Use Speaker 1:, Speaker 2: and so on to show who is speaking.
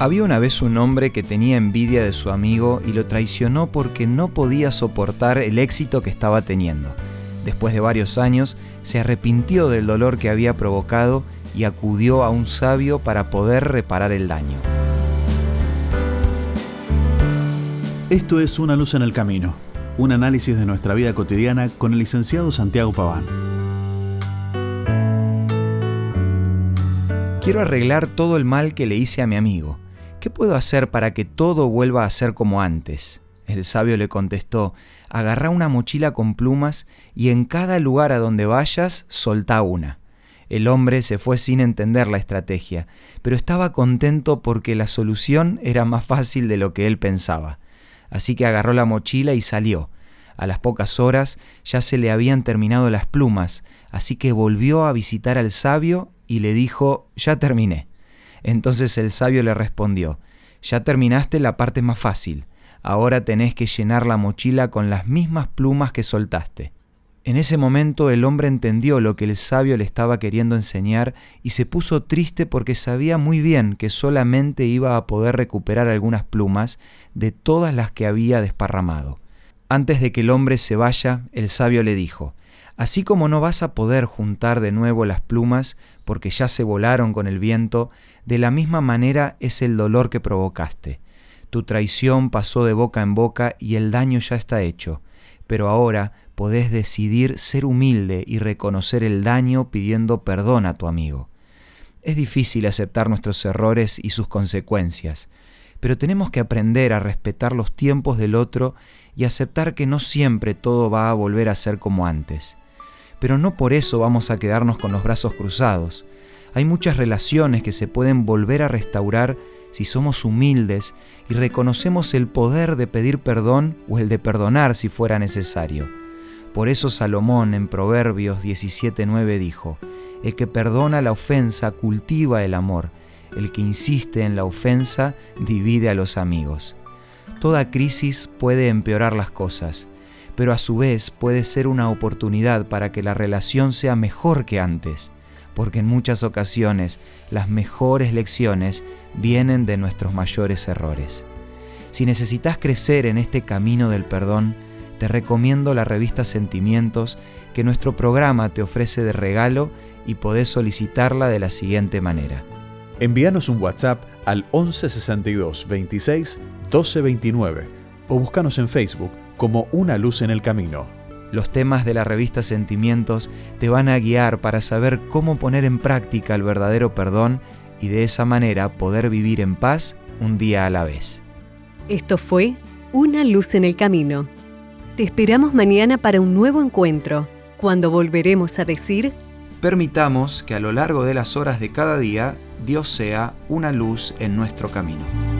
Speaker 1: Había una vez un hombre que tenía envidia de su amigo y lo traicionó porque no podía soportar el éxito que estaba teniendo. Después de varios años, se arrepintió del dolor que había provocado y acudió a un sabio para poder reparar el daño.
Speaker 2: Esto es Una luz en el camino, un análisis de nuestra vida cotidiana con el licenciado Santiago Paván.
Speaker 1: Quiero arreglar todo el mal que le hice a mi amigo. ¿Qué puedo hacer para que todo vuelva a ser como antes? El sabio le contestó, agarra una mochila con plumas y en cada lugar a donde vayas, soltá una. El hombre se fue sin entender la estrategia, pero estaba contento porque la solución era más fácil de lo que él pensaba. Así que agarró la mochila y salió. A las pocas horas ya se le habían terminado las plumas, así que volvió a visitar al sabio y le dijo, ya terminé. Entonces el sabio le respondió, ya terminaste la parte más fácil, ahora tenés que llenar la mochila con las mismas plumas que soltaste. En ese momento el hombre entendió lo que el sabio le estaba queriendo enseñar y se puso triste porque sabía muy bien que solamente iba a poder recuperar algunas plumas de todas las que había desparramado. Antes de que el hombre se vaya, el sabio le dijo, Así como no vas a poder juntar de nuevo las plumas porque ya se volaron con el viento, de la misma manera es el dolor que provocaste. Tu traición pasó de boca en boca y el daño ya está hecho, pero ahora podés decidir ser humilde y reconocer el daño pidiendo perdón a tu amigo. Es difícil aceptar nuestros errores y sus consecuencias, pero tenemos que aprender a respetar los tiempos del otro y aceptar que no siempre todo va a volver a ser como antes pero no por eso vamos a quedarnos con los brazos cruzados. Hay muchas relaciones que se pueden volver a restaurar si somos humildes y reconocemos el poder de pedir perdón o el de perdonar si fuera necesario. Por eso Salomón en Proverbios 17:9 dijo, El que perdona la ofensa cultiva el amor, el que insiste en la ofensa divide a los amigos. Toda crisis puede empeorar las cosas pero a su vez puede ser una oportunidad para que la relación sea mejor que antes, porque en muchas ocasiones las mejores lecciones vienen de nuestros mayores errores. Si necesitas crecer en este camino del perdón, te recomiendo la revista Sentimientos que nuestro programa te ofrece de regalo y podés solicitarla de la siguiente manera.
Speaker 2: Envíanos un WhatsApp al 1162 26 1229 o búscanos en Facebook como una luz en el camino.
Speaker 1: Los temas de la revista Sentimientos te van a guiar para saber cómo poner en práctica el verdadero perdón y de esa manera poder vivir en paz un día a la vez.
Speaker 3: Esto fue Una luz en el camino. Te esperamos mañana para un nuevo encuentro, cuando volveremos a decir...
Speaker 1: Permitamos que a lo largo de las horas de cada día Dios sea una luz en nuestro camino.